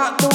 my throat.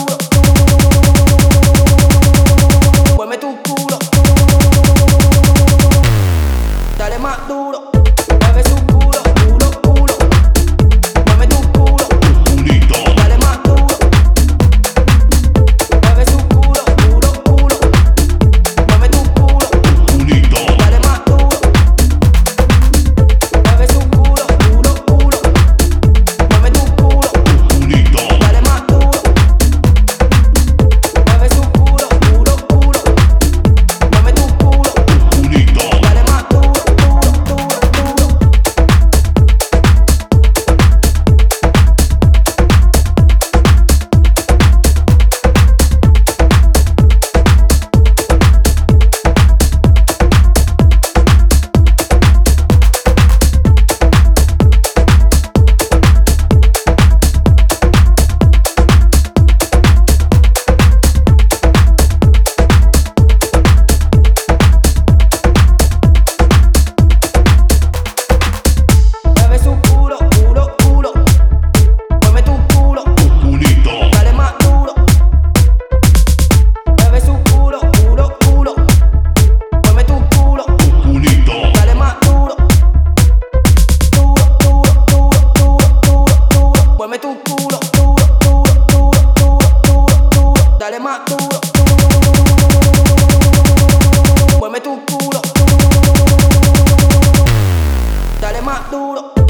duro.